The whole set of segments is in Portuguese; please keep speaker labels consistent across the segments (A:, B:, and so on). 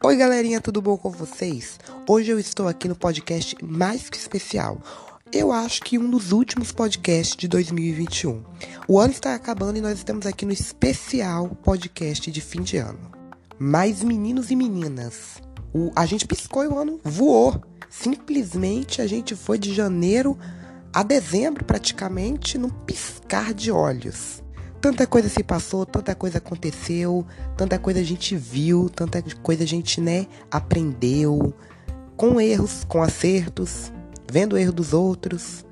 A: Oi, galerinha, tudo bom com vocês? Hoje eu estou aqui no podcast mais que especial. Eu acho que um dos últimos podcasts de 2021. O ano está acabando e nós estamos aqui no especial podcast de fim de ano. Mas meninos e meninas, o, a gente piscou e o ano voou. Simplesmente a gente foi de janeiro a dezembro praticamente num piscar de olhos. Tanta coisa se passou, tanta coisa aconteceu, tanta coisa a gente viu, tanta coisa a gente, né, aprendeu. Com erros, com acertos, vendo o erro dos outros.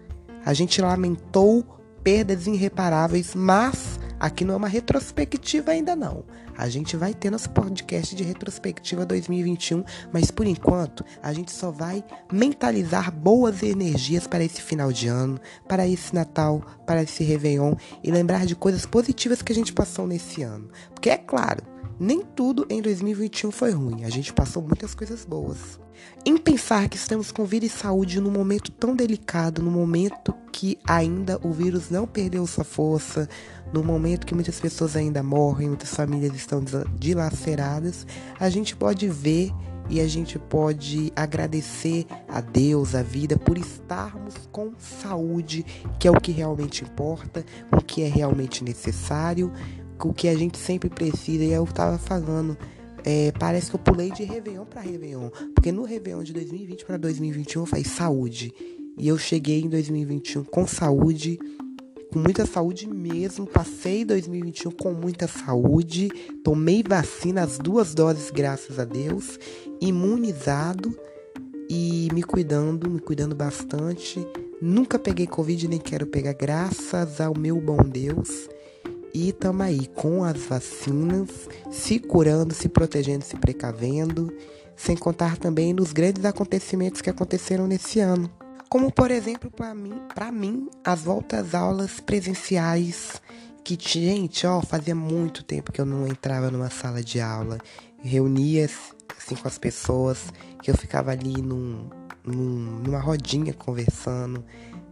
A: A gente lamentou perdas irreparáveis, mas aqui não é uma retrospectiva ainda não. A gente vai ter nosso podcast de retrospectiva 2021, mas por enquanto a gente só vai mentalizar boas energias para esse final de ano, para esse Natal, para esse Réveillon e lembrar de coisas positivas que a gente passou nesse ano. Porque é claro, nem tudo em 2021 foi ruim, a gente passou muitas coisas boas. Em pensar que estamos com vida e saúde num momento tão delicado, no momento que ainda o vírus não perdeu sua força, no momento que muitas pessoas ainda morrem, muitas famílias estão dilaceradas, a gente pode ver e a gente pode agradecer a Deus, a vida, por estarmos com saúde, que é o que realmente importa, o que é realmente necessário, o que a gente sempre precisa. E eu tava falando, é, parece que eu pulei de Réveillon para Réveillon. Porque no Réveillon de 2020 para 2021 faz saúde. E eu cheguei em 2021 com saúde, com muita saúde mesmo. Passei 2021 com muita saúde. Tomei vacina, as duas doses, graças a Deus. Imunizado e me cuidando, me cuidando bastante. Nunca peguei Covid, nem quero pegar, graças ao meu bom Deus. E tamo aí com as vacinas, se curando, se protegendo, se precavendo, sem contar também nos grandes acontecimentos que aconteceram nesse ano. Como por exemplo, para mim, mim, as voltas aulas presenciais que gente, ó, fazia muito tempo que eu não entrava numa sala de aula, reunia assim com as pessoas, que eu ficava ali num, num, numa rodinha conversando,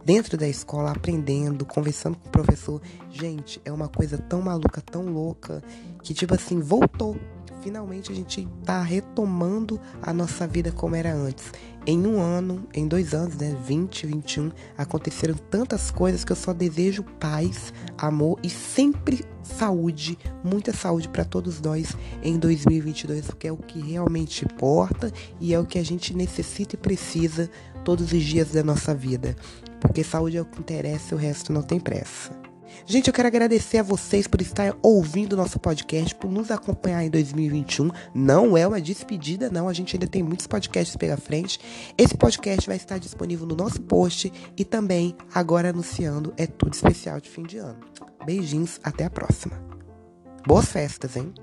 A: dentro da escola, aprendendo, conversando com o professor. Gente, é uma coisa tão maluca, tão louca, que tipo assim, voltou. Finalmente a gente tá retomando a nossa vida como era antes. Em um ano, em dois anos, né, 20, 21, aconteceram tantas coisas que eu só desejo paz, amor e sempre saúde, muita saúde para todos nós em 2022, porque é o que realmente importa e é o que a gente necessita e precisa todos os dias da nossa vida. Porque saúde é o que interessa, o resto não tem pressa. Gente, eu quero agradecer a vocês por estar ouvindo o nosso podcast, por nos acompanhar em 2021. Não é uma despedida, não. A gente ainda tem muitos podcasts pela frente. Esse podcast vai estar disponível no nosso post e também, agora anunciando, é tudo especial de fim de ano. Beijinhos, até a próxima. Boas festas, hein?